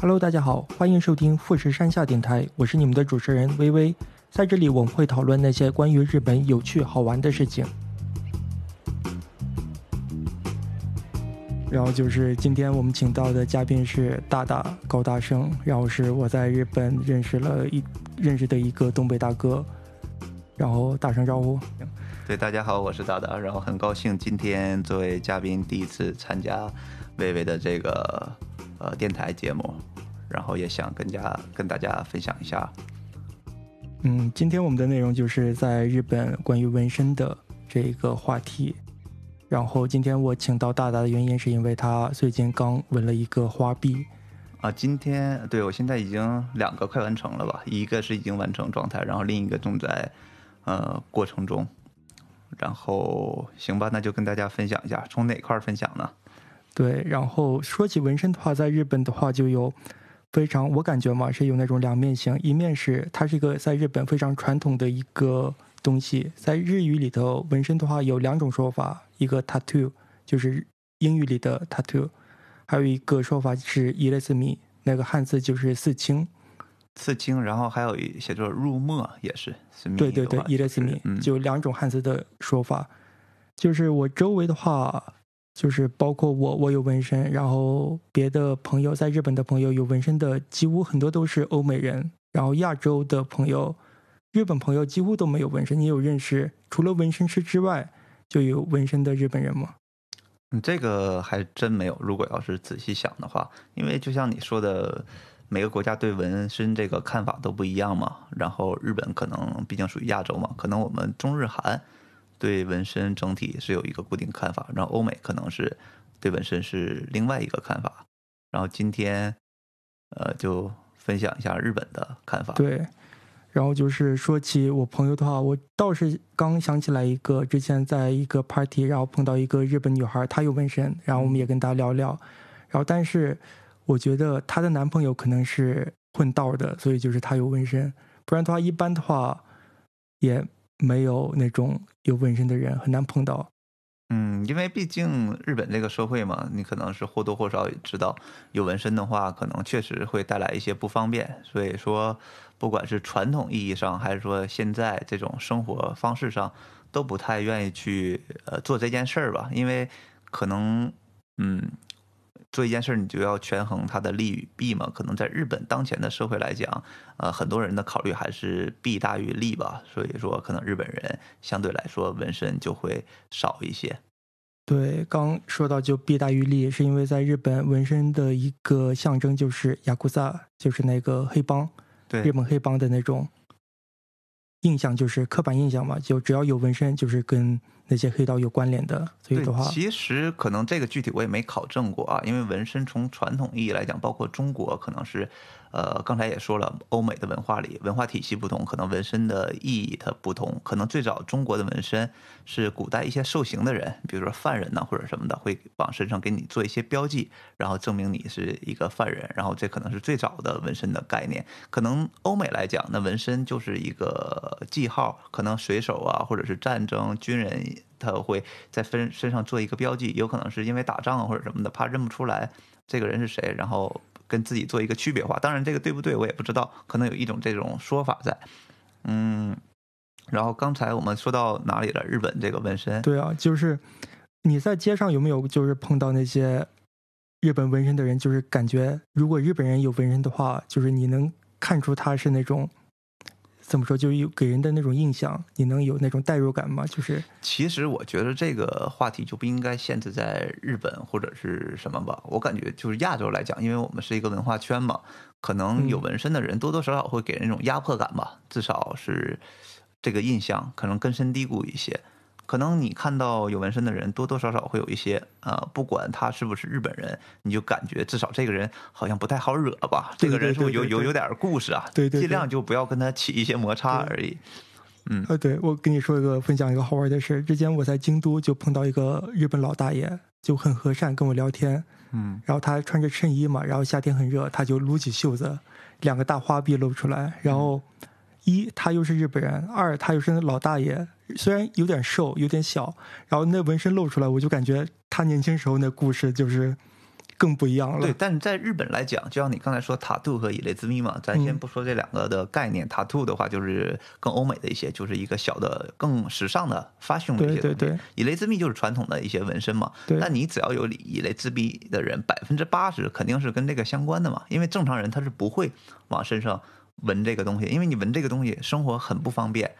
Hello，大家好，欢迎收听富士山下电台，我是你们的主持人微微，在这里我们会讨论那些关于日本有趣好玩的事情。然后就是今天我们请到的嘉宾是大大高大生，然后是我在日本认识了一认识的一个东北大哥，然后打声招呼。对，大家好，我是大大，然后很高兴今天作为嘉宾第一次参加微微的这个呃电台节目，然后也想跟家跟大家分享一下。嗯，今天我们的内容就是在日本关于纹身的这个话题。然后今天我请到大大的原因是因为他最近刚纹了一个花臂。啊，今天对我现在已经两个快完成了吧，一个是已经完成状态，然后另一个正在呃过程中。然后行吧，那就跟大家分享一下，从哪块儿分享呢？对，然后说起纹身的话，在日本的话就有非常，我感觉嘛是有那种两面性，一面是它是一个在日本非常传统的一个东西，在日语里头纹身的话有两种说法，一个 tattoo 就是英语里的 tattoo，还有一个说法是 i l e s m i 那个汉字就是刺青。刺青，然后还有一写作入墨，也是对对对，伊勒斯米，就两种汉字的说法。就是我周围的话，就是包括我，我有纹身，然后别的朋友在日本的朋友有纹身的，几乎很多都是欧美人。然后亚洲的朋友，日本朋友几乎都没有纹身。你有认识除了纹身师之外就有纹身的日本人吗？嗯，这个还真没有。如果要是仔细想的话，因为就像你说的。每个国家对纹身这个看法都不一样嘛，然后日本可能毕竟属于亚洲嘛，可能我们中日韩对纹身整体是有一个固定看法，然后欧美可能是对纹身是另外一个看法。然后今天，呃，就分享一下日本的看法。对，然后就是说起我朋友的话，我倒是刚想起来一个，之前在一个 party，然后碰到一个日本女孩，她有纹身，然后我们也跟她聊聊，然后但是。我觉得她的男朋友可能是混道的，所以就是她有纹身，不然的话，一般的话也没有那种有纹身的人，很难碰到。嗯，因为毕竟日本这个社会嘛，你可能是或多或少也知道，有纹身的话，可能确实会带来一些不方便。所以说，不管是传统意义上，还是说现在这种生活方式上，都不太愿意去呃做这件事儿吧，因为可能嗯。做一件事儿，你就要权衡它的利与弊嘛。可能在日本当前的社会来讲，呃，很多人的考虑还是弊大于利吧。所以说，可能日本人相对来说纹身就会少一些。对，刚说到就弊大于利，是因为在日本纹身的一个象征就是雅库萨，就是那个黑帮，对，日本黑帮的那种印象，就是刻板印象嘛。就只要有纹身，就是跟。那些黑道有关联的，所以的话，其实可能这个具体我也没考证过啊，因为纹身从传统意义来讲，包括中国可能是。呃，刚才也说了，欧美的文化里文化体系不同，可能纹身的意义它不同。可能最早中国的纹身是古代一些受刑的人，比如说犯人呐或者什么的，会往身上给你做一些标记，然后证明你是一个犯人。然后这可能是最早的纹身的概念。可能欧美来讲，那纹身就是一个记号。可能水手啊，或者是战争军人，他会在身身上做一个标记，有可能是因为打仗或者什么的，怕认不出来这个人是谁，然后。跟自己做一个区别化，当然这个对不对我也不知道，可能有一种这种说法在，嗯，然后刚才我们说到哪里了？日本这个纹身，对啊，就是你在街上有没有就是碰到那些日本纹身的人？就是感觉如果日本人有纹身的话，就是你能看出他是那种。怎么说，就有给人的那种印象，你能有那种代入感吗？就是，其实我觉得这个话题就不应该限制在日本或者是什么吧。我感觉就是亚洲来讲，因为我们是一个文化圈嘛，可能有纹身的人多多少少会给人一种压迫感吧，至少是这个印象可能根深蒂固一些。可能你看到有纹身的人，多多少少会有一些，呃，不管他是不是日本人，你就感觉至少这个人好像不太好惹吧？这个人是有有有点故事啊，对对，尽量就不要跟他起一些摩擦而已。嗯，呃，对我跟你说一个分享一个好玩的事，之前我在京都就碰到一个日本老大爷，就很和善跟我聊天，嗯，然后他穿着衬衣嘛，然后夏天很热，他就撸起袖子，两个大花臂露出来，然后一他又是日本人，二他又是老大爷。虽然有点瘦，有点小，然后那纹身露出来，我就感觉他年轻时候那故事就是更不一样了。对，但是在日本来讲，就像你刚才说塔兔和以雷之谜嘛，咱先不说这两个的概念。塔兔的话，就是更欧美的一些，就是一个小的、更时尚的发胸的一些对对对。以雷之谜就是传统的一些纹身嘛。对。但你只要有以雷之谜的人，百分之八十肯定是跟这个相关的嘛，因为正常人他是不会往身上纹这个东西，因为你纹这个东西，生活很不方便。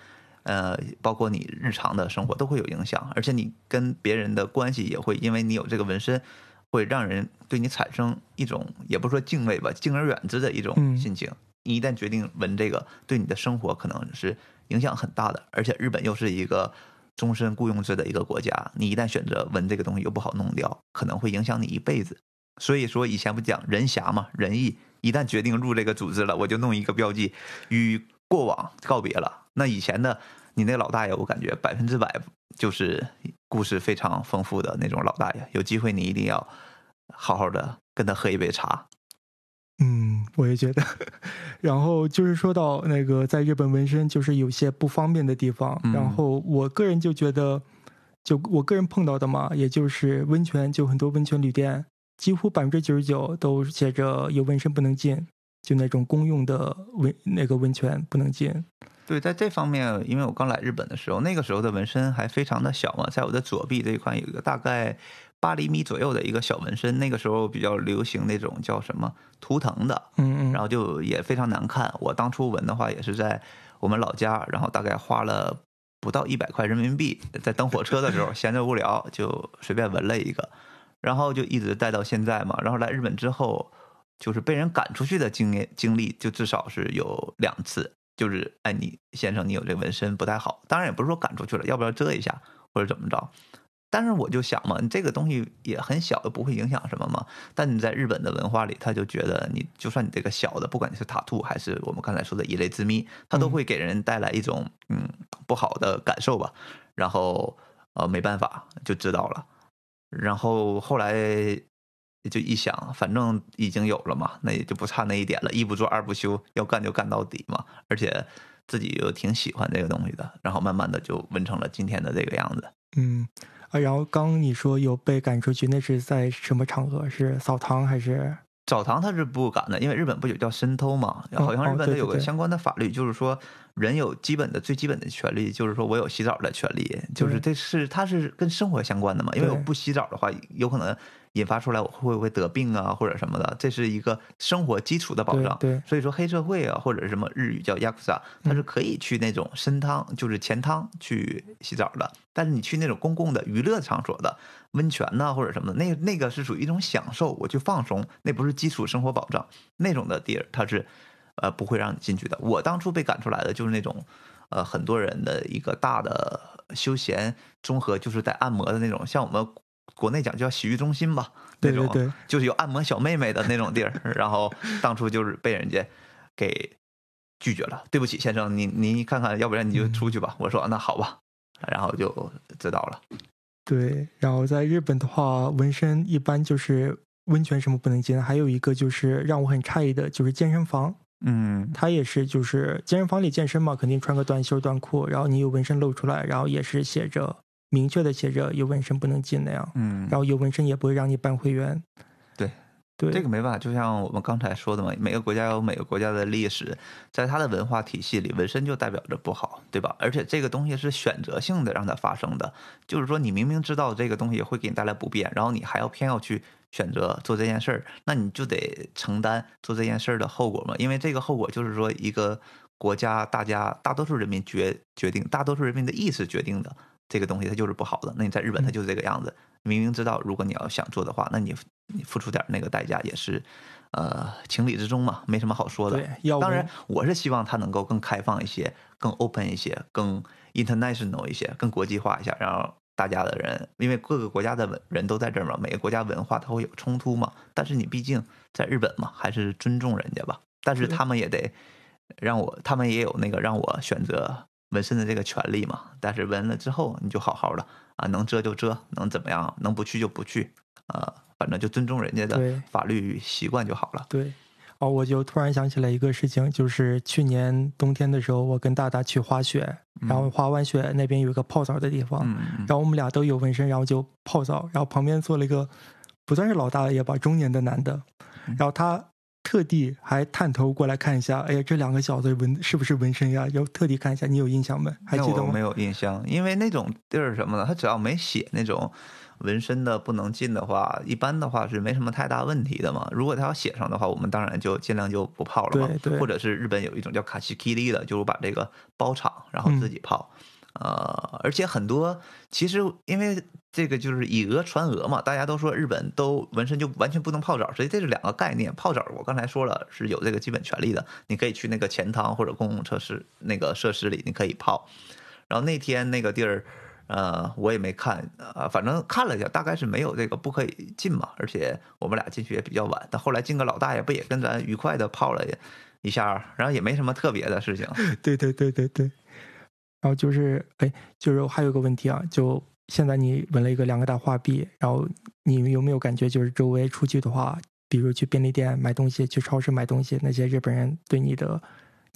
呃，包括你日常的生活都会有影响，而且你跟别人的关系也会因为你有这个纹身，会让人对你产生一种也不说敬畏吧，敬而远之的一种心情。你一旦决定纹这个，对你的生活可能是影响很大的。而且日本又是一个终身雇佣制的一个国家，你一旦选择纹这个东西又不好弄掉，可能会影响你一辈子。所以说以前不讲人侠嘛，仁义，一旦决定入这个组织了，我就弄一个标记，与过往告别了。那以前的你那老大爷，我感觉百分之百就是故事非常丰富的那种老大爷。有机会你一定要好好的跟他喝一杯茶。嗯，我也觉得。然后就是说到那个在日本纹身，就是有些不方便的地方。然后我个人就觉得，就我个人碰到的嘛，也就是温泉，就很多温泉旅店，几乎百分之九十九都写着有纹身不能进，就那种公用的温那个温泉不能进。对，在这方面，因为我刚来日本的时候，那个时候的纹身还非常的小嘛，在我的左臂这一块有一个大概八厘米左右的一个小纹身。那个时候比较流行那种叫什么图腾的，嗯嗯，然后就也非常难看。我当初纹的话也是在我们老家，然后大概花了不到一百块人民币，在等火车的时候闲着无聊就随便纹了一个，然后就一直带到现在嘛。然后来日本之后，就是被人赶出去的经验经历，就至少是有两次。就是哎，你先生，你有这纹身不太好，当然也不是说赶出去了，要不要遮一下或者怎么着？但是我就想嘛，你这个东西也很小，又不会影响什么嘛。但你在日本的文化里，他就觉得你就算你这个小的，不管你是塔兔还是我们刚才说的一类之谜，它都会给人带来一种嗯不好的感受吧。然后呃没办法就知道了。然后后来。就一想，反正已经有了嘛，那也就不差那一点了。一不做二不休，要干就干到底嘛。而且自己又挺喜欢这个东西的，然后慢慢的就纹成了今天的这个样子。嗯啊，然后刚你说有被赶出去，那是在什么场合？是扫堂还是？澡堂他是不敢的，因为日本不有叫深偷嘛？好像日本有个相关的法律，就是说人有基本的最基本的权利，就是说我有洗澡的权利，就是这是它是跟生活相关的嘛？因为我不洗澡的话，有可能。引发出来我会不会得病啊或者什么的，这是一个生活基础的保障。对，所以说黑社会啊或者是什么日语叫 yakuza，它是可以去那种深汤，就是钱汤去洗澡的。但是你去那种公共的娱乐场所的温泉呐或者什么的，那那个是属于一种享受，我去放松，那不是基础生活保障。那种的地儿它是呃不会让你进去的。我当初被赶出来的就是那种呃很多人的一个大的休闲综合，就是带按摩的那种，像我们。国内讲叫洗浴中心吧，那种就是有按摩小妹妹的那种地儿。然后当初就是被人家给拒绝了，对不起先生，你你看看，要不然你就出去吧。我说那好吧，然后就知道了。对，然后在日本的话，纹身一般就是温泉什么不能进，还有一个就是让我很诧异的，就是健身房。嗯，他也是就是健身房里健身嘛，肯定穿个短袖短裤，然后你有纹身露出来，然后也是写着。明确的写着有纹身不能进那样，嗯，然后有纹身也不会让你办会员，对，这个没办法，就像我们刚才说的嘛，每个国家有每个国家的历史，在它的文化体系里，纹身就代表着不好，对吧？而且这个东西是选择性的让它发生的，就是说你明明知道这个东西会给你带来不便，然后你还要偏要去选择做这件事儿，那你就得承担做这件事儿的后果嘛，因为这个后果就是说一个国家大家大多数人民决决定，大多数人民的意识决定的。这个东西它就是不好的，那你在日本它就是这个样子。明明知道，如果你要想做的话，那你你付出点那个代价也是，呃，情理之中嘛，没什么好说的。对，当然我是希望它能够更开放一些，更 open 一些，更 international 一些，更国际化一下，然后大家的人，因为各个国家的文人都在这儿嘛，每个国家文化它会有冲突嘛。但是你毕竟在日本嘛，还是尊重人家吧。但是他们也得让我，他们也有那个让我选择。纹身的这个权利嘛，但是纹了之后你就好好的啊，能遮就遮，能怎么样，能不去就不去，啊，反正就尊重人家的法律习惯就好了。对，哦，我就突然想起来一个事情，就是去年冬天的时候，我跟大大去滑雪，然后滑完雪那边有一个泡澡的地方，然后我们俩都有纹身，然后就泡澡，然后旁边坐了一个不算是老大爷吧，中年的男的，然后他特地还探头过来看一下，哎呀，这两个小子纹是不是纹身呀？要特地看一下，你有印象没？还记得吗？没有印象，因为那种地儿什么的，他只要没写那种纹身的不能进的话，一般的话是没什么太大问题的嘛。如果他要写上的话，我们当然就尽量就不泡了嘛。对对。或者是日本有一种叫卡西基利的，就是把这个包场，然后自己泡。呃，而且很多其实因为这个就是以讹传讹嘛，大家都说日本都纹身就完全不能泡澡，所以这是两个概念。泡澡我刚才说了是有这个基本权利的，你可以去那个钱汤或者公共设施那个设施里，你可以泡。然后那天那个地儿，呃，我也没看，呃，反正看了一下，大概是没有这个不可以进嘛。而且我们俩进去也比较晚，但后来进个老大爷不也跟咱愉快的泡了一下，然后也没什么特别的事情。对对对对对。然后就是，哎，就是还有个问题啊，就现在你纹了一个两个大画臂，然后你有没有感觉，就是周围出去的话，比如去便利店买东西，去超市买东西，那些日本人对你的，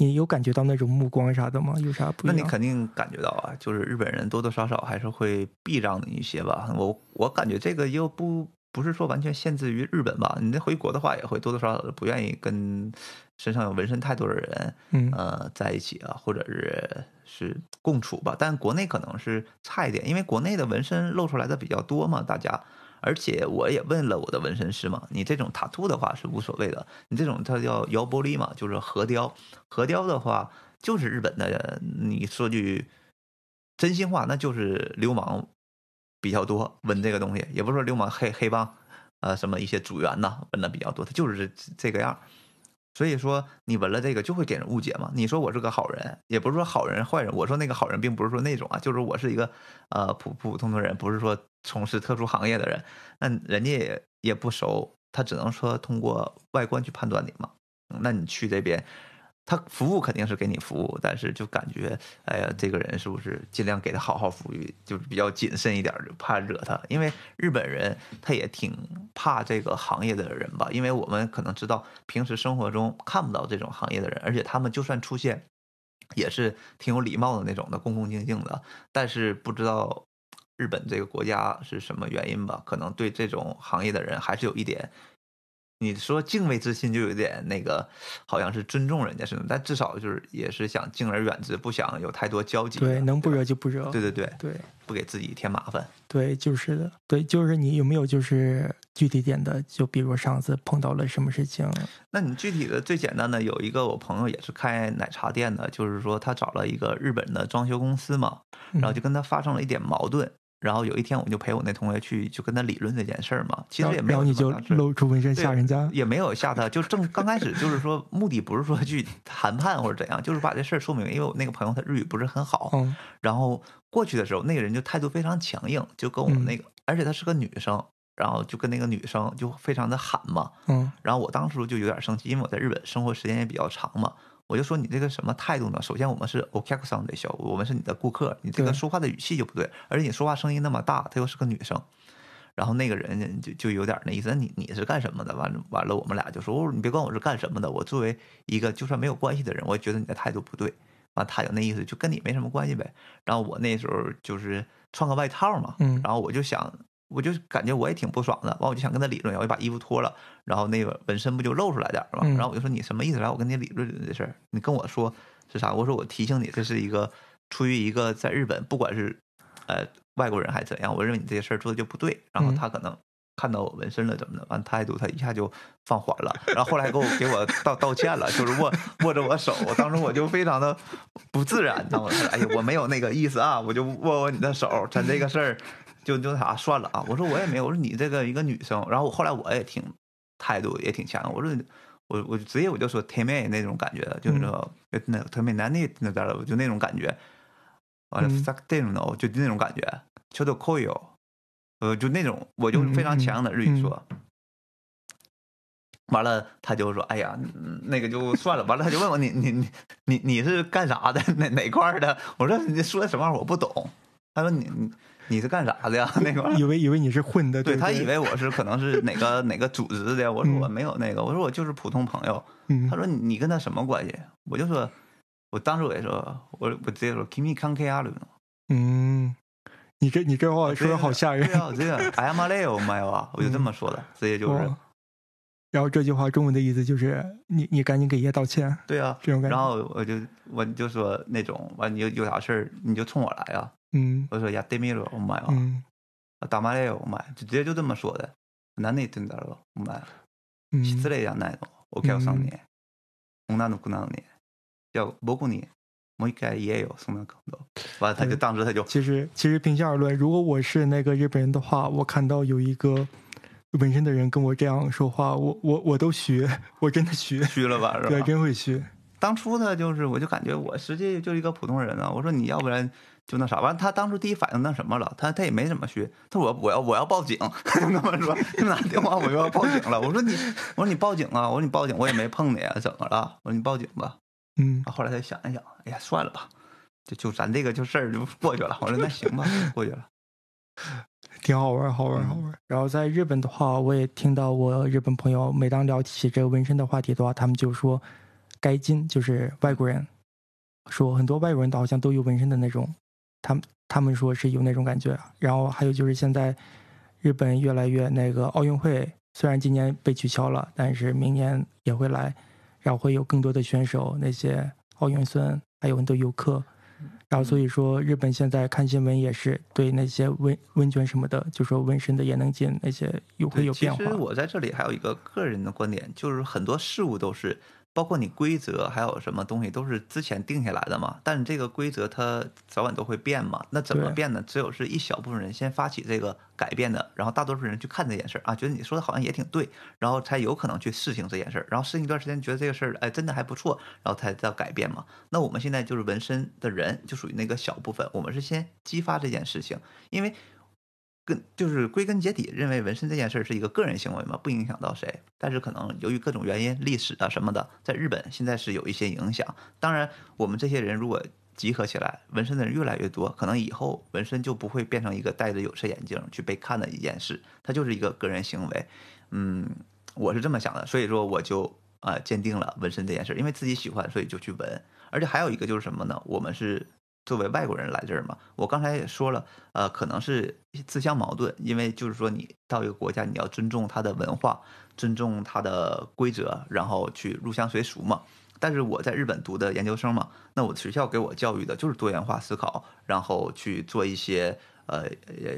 你有感觉到那种目光啥的吗？有啥不一样？那你肯定感觉到啊，就是日本人多多少少还是会避让你一些吧。我我感觉这个又不不是说完全限制于日本吧，你回国的话也会多多少少的不愿意跟。身上有纹身太多的人，嗯，呃，在一起啊，或者是是共处吧。但国内可能是差一点，因为国内的纹身露出来的比较多嘛，大家。而且我也问了我的纹身师嘛，你这种塔兔的话是无所谓的，你这种它叫摇玻璃嘛，就是核雕。核雕的话就是日本的，你说句真心话，那就是流氓比较多纹这个东西，也不是说流氓黑黑帮，呃，什么一些组员呐纹的比较多，他就是这这个样。所以说你纹了这个就会给人误解嘛？你说我是个好人，也不是说好人坏人。我说那个好人，并不是说那种啊，就是我是一个呃普普普通通人，不是说从事特殊行业的人。那人家也也不熟，他只能说通过外观去判断你嘛。那你去这边。他服务肯定是给你服务，但是就感觉，哎呀，这个人是不是尽量给他好好服务，就是比较谨慎一点，就怕惹他。因为日本人他也挺怕这个行业的人吧，因为我们可能知道平时生活中看不到这种行业的人，而且他们就算出现，也是挺有礼貌的那种的，恭恭敬敬的。但是不知道日本这个国家是什么原因吧，可能对这种行业的人还是有一点。你说敬畏之心就有点那个，好像是尊重人家似的，但至少就是也是想敬而远之，不想有太多交集。对，能不惹就不惹。对对对对，不给自己添麻烦。对，就是的。对，就是你有没有就是具体点的？就比如上次碰到了什么事情？那你具体的最简单的有一个我朋友也是开奶茶店的，就是说他找了一个日本的装修公司嘛，然后就跟他发生了一点矛盾。然后有一天，我就陪我那同学去，就跟他理论这件事儿嘛。其实也没有，然后你就露出纹身吓人家，也没有吓他。就正刚开始，就是说目的不是说去谈判或者怎样，就是把这事儿说明。因为我那个朋友他日语不是很好，然后过去的时候，那个人就态度非常强硬，就跟我们那个，而且她是个女生，然后就跟那个女生就非常的喊嘛。嗯，然后我当时就有点生气，因为我在日本生活时间也比较长嘛。我就说你这个什么态度呢？首先我们是 o k a k s o n 的小，我们是你的顾客，你这个说话的语气就不对，而且你说话声音那么大，她又是个女生，然后那个人就就有点那意思，你你是干什么的？完了完了，我们俩就说，你别管我是干什么的，我作为一个就算没有关系的人，我也觉得你的态度不对。完，他有那意思，就跟你没什么关系呗。然后我那时候就是穿个外套嘛，然后我就想。我就感觉我也挺不爽的，完我就想跟他理论，我就把衣服脱了，然后那个纹身不就露出来点儿嘛？然后我就说你什么意思？来，我跟你理论理论这事儿，你跟我说是啥？我说我提醒你，这是一个出于一个在日本，不管是呃外国人还是怎样，我认为你这些事儿做的就不对。然后他可能看到我纹身了怎么的，完态度他一下就放缓了，然后后来给我给我道道歉了，就是握握着我手，当时我就非常的不自然，那我说哎呀我没有那个意思啊，我就握握你的手，咱这个事儿。就就啥算了啊！我说我也没有，我说你这个一个女生，然后我后来我也挺态度也挺强，我说我我直接我就说甜妹那种感觉，就是说那特别男的那点了，就那种感觉，完了 fuck them no，就那种感觉，求求扣哟，呃，就那种我就非常强的日语说，完了他就说哎呀那个就算了，完了他就问我你你你你你是干啥的？哪哪块的？我说你说什么我不懂，他说你你。你是干啥的呀？那个以为以为你是混的，对他以为我是可能是哪个哪个组织的。我说我没有那个，我说我就是普通朋友。他说你跟他什么关系？我就说，我当时我也说，我我直接说 Kimi k a n k a 嗯，你这你这话说的好吓人。对啊，我这个哎呀妈嘞，我妈呀，我就这么说的，直接就是。然后这句话中文的意思就是你你赶紧给爷道歉。对啊，这种感觉。然后我就我就说那种完你有有啥事儿你就冲我来啊。嗯。我说呀对米了，我妈呀。嗯。打嘛嘞，我妈就直接就这么说的。哪里听到了？我妈。嗯。失礼やないの。お客さんに。女の子なのに。要僕にもう一回言えよそんなこと。完了他就当时他就。其实其实平心而论，如果我是那个日本人的话，我看到有一个。纹身的人跟我这样说话，我我我都虚，我真的虚虚了吧？是吧？对，真会虚。当初他就是，我就感觉我实际就是一个普通人啊。我说你要不然 就那啥，完他当初第一反应那什么了，他他也没怎么学。他说我我要我要报警，就那么说，就拿电话我又要报警了。我说你我说你报警啊！我说你报警，我也没碰你啊，怎么了？我说你报警吧。嗯。后来他想一想，哎呀，算了吧，就就咱这个就事儿就过去了。我说那行吧，过去了。挺好玩，好玩，好玩。然后在日本的话，我也听到我日本朋友，每当聊起这个纹身的话题的话，他们就说“该金”，就是外国人说很多外国人都好像都有纹身的那种，他们他们说是有那种感觉。然后还有就是现在日本越来越那个奥运会，虽然今年被取消了，但是明年也会来，然后会有更多的选手，那些奥运村还有很多游客。然后所以说，日本现在看新闻也是对那些温温泉什么的，就说纹身的也能进那些有会有变化。其实我在这里还有一个个人的观点，就是很多事物都是。包括你规则还有什么东西都是之前定下来的嘛，但是这个规则它早晚都会变嘛。那怎么变呢？只有是一小部分人先发起这个改变的，然后大多数人去看这件事儿啊，觉得你说的好像也挺对，然后才有可能去试行这件事儿。然后试行一段时间，觉得这个事儿哎真的还不错，然后才叫改变嘛。那我们现在就是纹身的人就属于那个小部分，我们是先激发这件事情，因为。根就是归根结底认为纹身这件事儿是一个个人行为嘛，不影响到谁。但是可能由于各种原因、历史啊什么的，在日本现在是有一些影响。当然，我们这些人如果集合起来，纹身的人越来越多，可能以后纹身就不会变成一个戴着有色眼镜去被看的一件事，它就是一个个人行为。嗯，我是这么想的，所以说我就啊坚定了纹身这件事儿，因为自己喜欢，所以就去纹。而且还有一个就是什么呢？我们是。作为外国人来这儿嘛，我刚才也说了，呃，可能是自相矛盾，因为就是说你到一个国家，你要尊重它的文化，尊重它的规则，然后去入乡随俗嘛。但是我在日本读的研究生嘛，那我学校给我教育的就是多元化思考，然后去做一些呃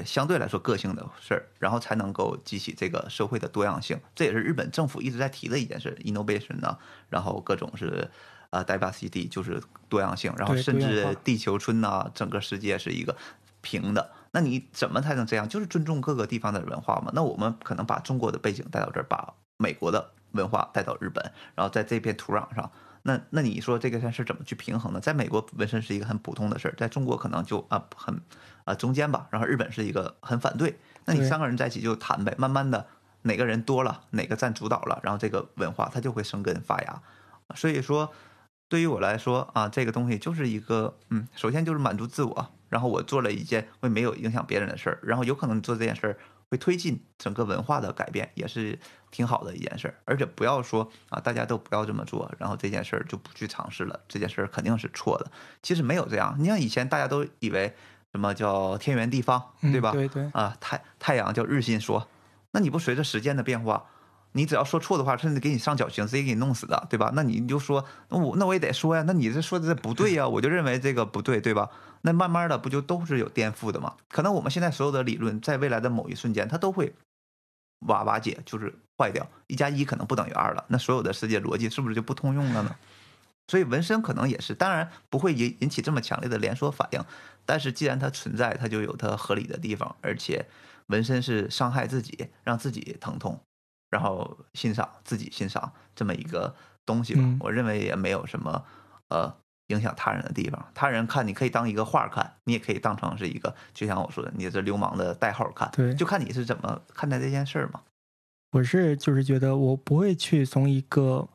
相对来说个性的事儿，然后才能够激起这个社会的多样性。这也是日本政府一直在提的一件事，innovation 呢，然后各种是。啊，diversity 就是多样性，然后甚至地球村呐，整个世界是一个平的。那你怎么才能这样？就是尊重各个地方的文化嘛。那我们可能把中国的背景带到这儿，把美国的文化带到日本，然后在这片土壤上，那那你说这个件事怎么去平衡呢？在美国纹身是一个很普通的事儿，在中国可能就啊很啊中间吧，然后日本是一个很反对。那你三个人在一起就谈呗，慢慢的哪个人多了，哪个占主导了，然后这个文化它就会生根发芽。所以说。对于我来说啊，这个东西就是一个，嗯，首先就是满足自我，然后我做了一件会没有影响别人的事儿，然后有可能做这件事儿会推进整个文化的改变，也是挺好的一件事儿。而且不要说啊，大家都不要这么做，然后这件事儿就不去尝试了，这件事儿肯定是错的。其实没有这样，你像以前大家都以为什么叫天圆地方，对吧？对对。啊，太太阳叫日心说，那你不随着时间的变化？你只要说错的话，甚至给你上绞刑，直接给你弄死的，对吧？那你就说，那我那我也得说呀。那你这说的这不对呀，我就认为这个不对，对吧？那慢慢的不就都是有颠覆的吗？可能我们现在所有的理论，在未来的某一瞬间，它都会瓦瓦解，就是坏掉。一加一可能不等于二了，那所有的世界逻辑是不是就不通用了呢？所以纹身可能也是，当然不会引引起这么强烈的连锁反应，但是既然它存在，它就有它合理的地方，而且纹身是伤害自己，让自己疼痛。然后欣赏自己欣赏这么一个东西吧，我认为也没有什么呃影响他人的地方。他人看你可以当一个画看，你也可以当成是一个，就像我说的，你这流氓的代号看。对，就看你是怎么看待这件事儿嘛。我是就是觉得我不会去从一个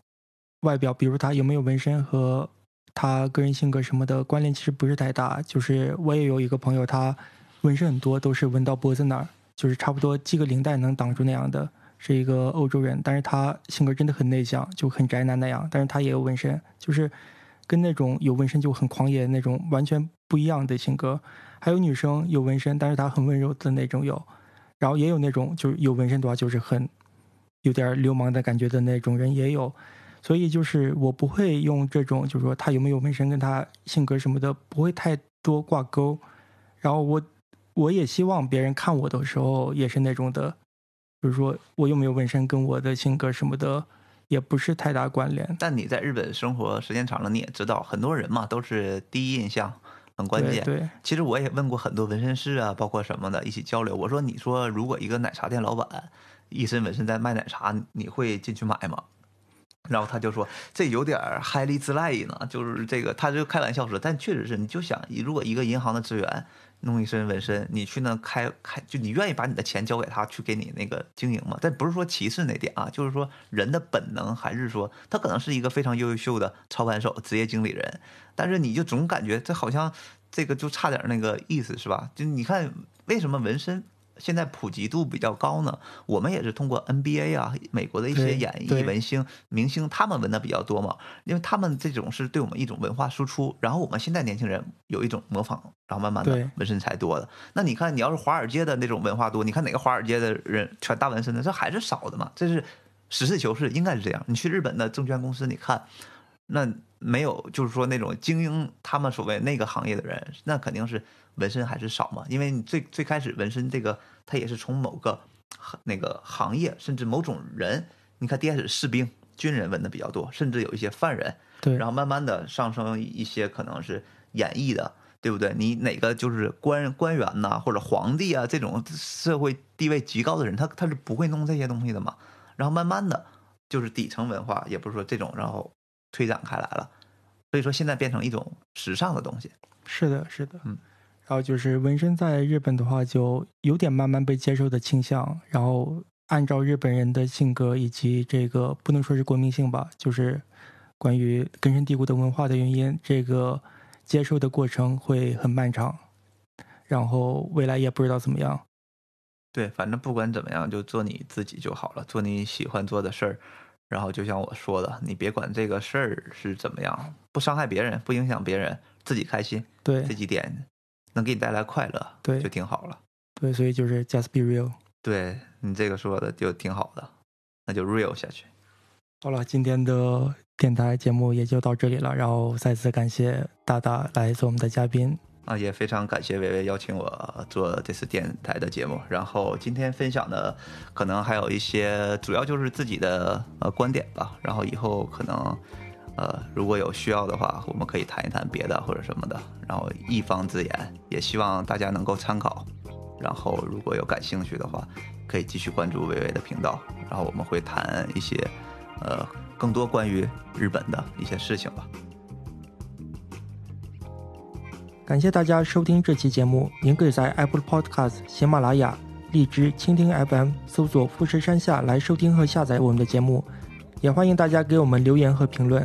外表，比如他有没有纹身和他个人性格什么的关联，其实不是太大。就是我也有一个朋友，他纹身很多，都是纹到脖子那儿，就是差不多系个领带能挡住那样的。是一个欧洲人，但是他性格真的很内向，就很宅男那样。但是他也有纹身，就是跟那种有纹身就很狂野那种完全不一样的性格。还有女生有纹身，但是她很温柔的那种有，然后也有那种就是有纹身的话就是很有点流氓的感觉的那种人也有。所以就是我不会用这种，就是说他有没有纹身跟他性格什么的不会太多挂钩。然后我我也希望别人看我的时候也是那种的，就是说我有没有纹身跟我的性格什么的也不是太大关联。但你在日本生活时间长了，你也知道很多人嘛都是第一印象很关键。对，其实我也问过很多纹身师啊，包括什么的一起交流。我说，你说如果一个奶茶店老板一身纹身在卖奶茶，你会进去买吗？然后他就说：“这有点嗨利自赖呢，就是这个，他就开玩笑说，但确实是，你就想，如果一个银行的职员弄一身纹身，你去那开开，就你愿意把你的钱交给他去给你那个经营吗？但不是说歧视那点啊，就是说人的本能还是说他可能是一个非常优秀的操盘手、职业经理人，但是你就总感觉这好像这个就差点那个意思，是吧？就你看为什么纹身？”现在普及度比较高呢，我们也是通过 NBA 啊，美国的一些演艺文星明星，他们纹的比较多嘛，因为他们这种是对我们一种文化输出，然后我们现在年轻人有一种模仿，然后慢慢的纹身才多的。那你看，你要是华尔街的那种文化多，你看哪个华尔街的人全大纹身的，这还是少的嘛？这是实事求是，应该是这样。你去日本的证券公司，你看，那没有就是说那种精英，他们所谓那个行业的人，那肯定是。纹身还是少嘛？因为你最最开始纹身这个，它也是从某个那个行业，甚至某种人，你看第一开始士兵、军人纹的比较多，甚至有一些犯人，对，然后慢慢的上升一些可能是演艺的，对不对？你哪个就是官官员呐，或者皇帝啊这种社会地位极高的人，他他是不会弄这些东西的嘛。然后慢慢的，就是底层文化，也不是说这种，然后推展开来了，所以说现在变成一种时尚的东西。是的，是的，嗯。然后就是纹身在日本的话，就有点慢慢被接受的倾向。然后按照日本人的性格以及这个不能说是国民性吧，就是关于根深蒂固的文化的原因，这个接受的过程会很漫长。然后未来也不知道怎么样。对，反正不管怎么样，就做你自己就好了，做你喜欢做的事儿。然后就像我说的，你别管这个事儿是怎么样，不伤害别人，不影响别人，自己开心。对，这几点。能给你带来快乐，对，就挺好了。对，所以就是 just be real。对你这个说的就挺好的，那就 real 下去。好了，今天的电台节目也就到这里了。然后再次感谢大大来做我们的嘉宾啊，也非常感谢伟伟邀请我做这次电台的节目。然后今天分享的可能还有一些，主要就是自己的呃观点吧。然后以后可能。呃，如果有需要的话，我们可以谈一谈别的或者什么的，然后一方之言，也希望大家能够参考。然后如果有感兴趣的话，可以继续关注微微的频道，然后我们会谈一些呃更多关于日本的一些事情吧。感谢大家收听这期节目，您可以在 Apple Podcast、喜马拉雅、荔枝、蜻蜓 FM 搜索“富士山下”来收听和下载我们的节目，也欢迎大家给我们留言和评论。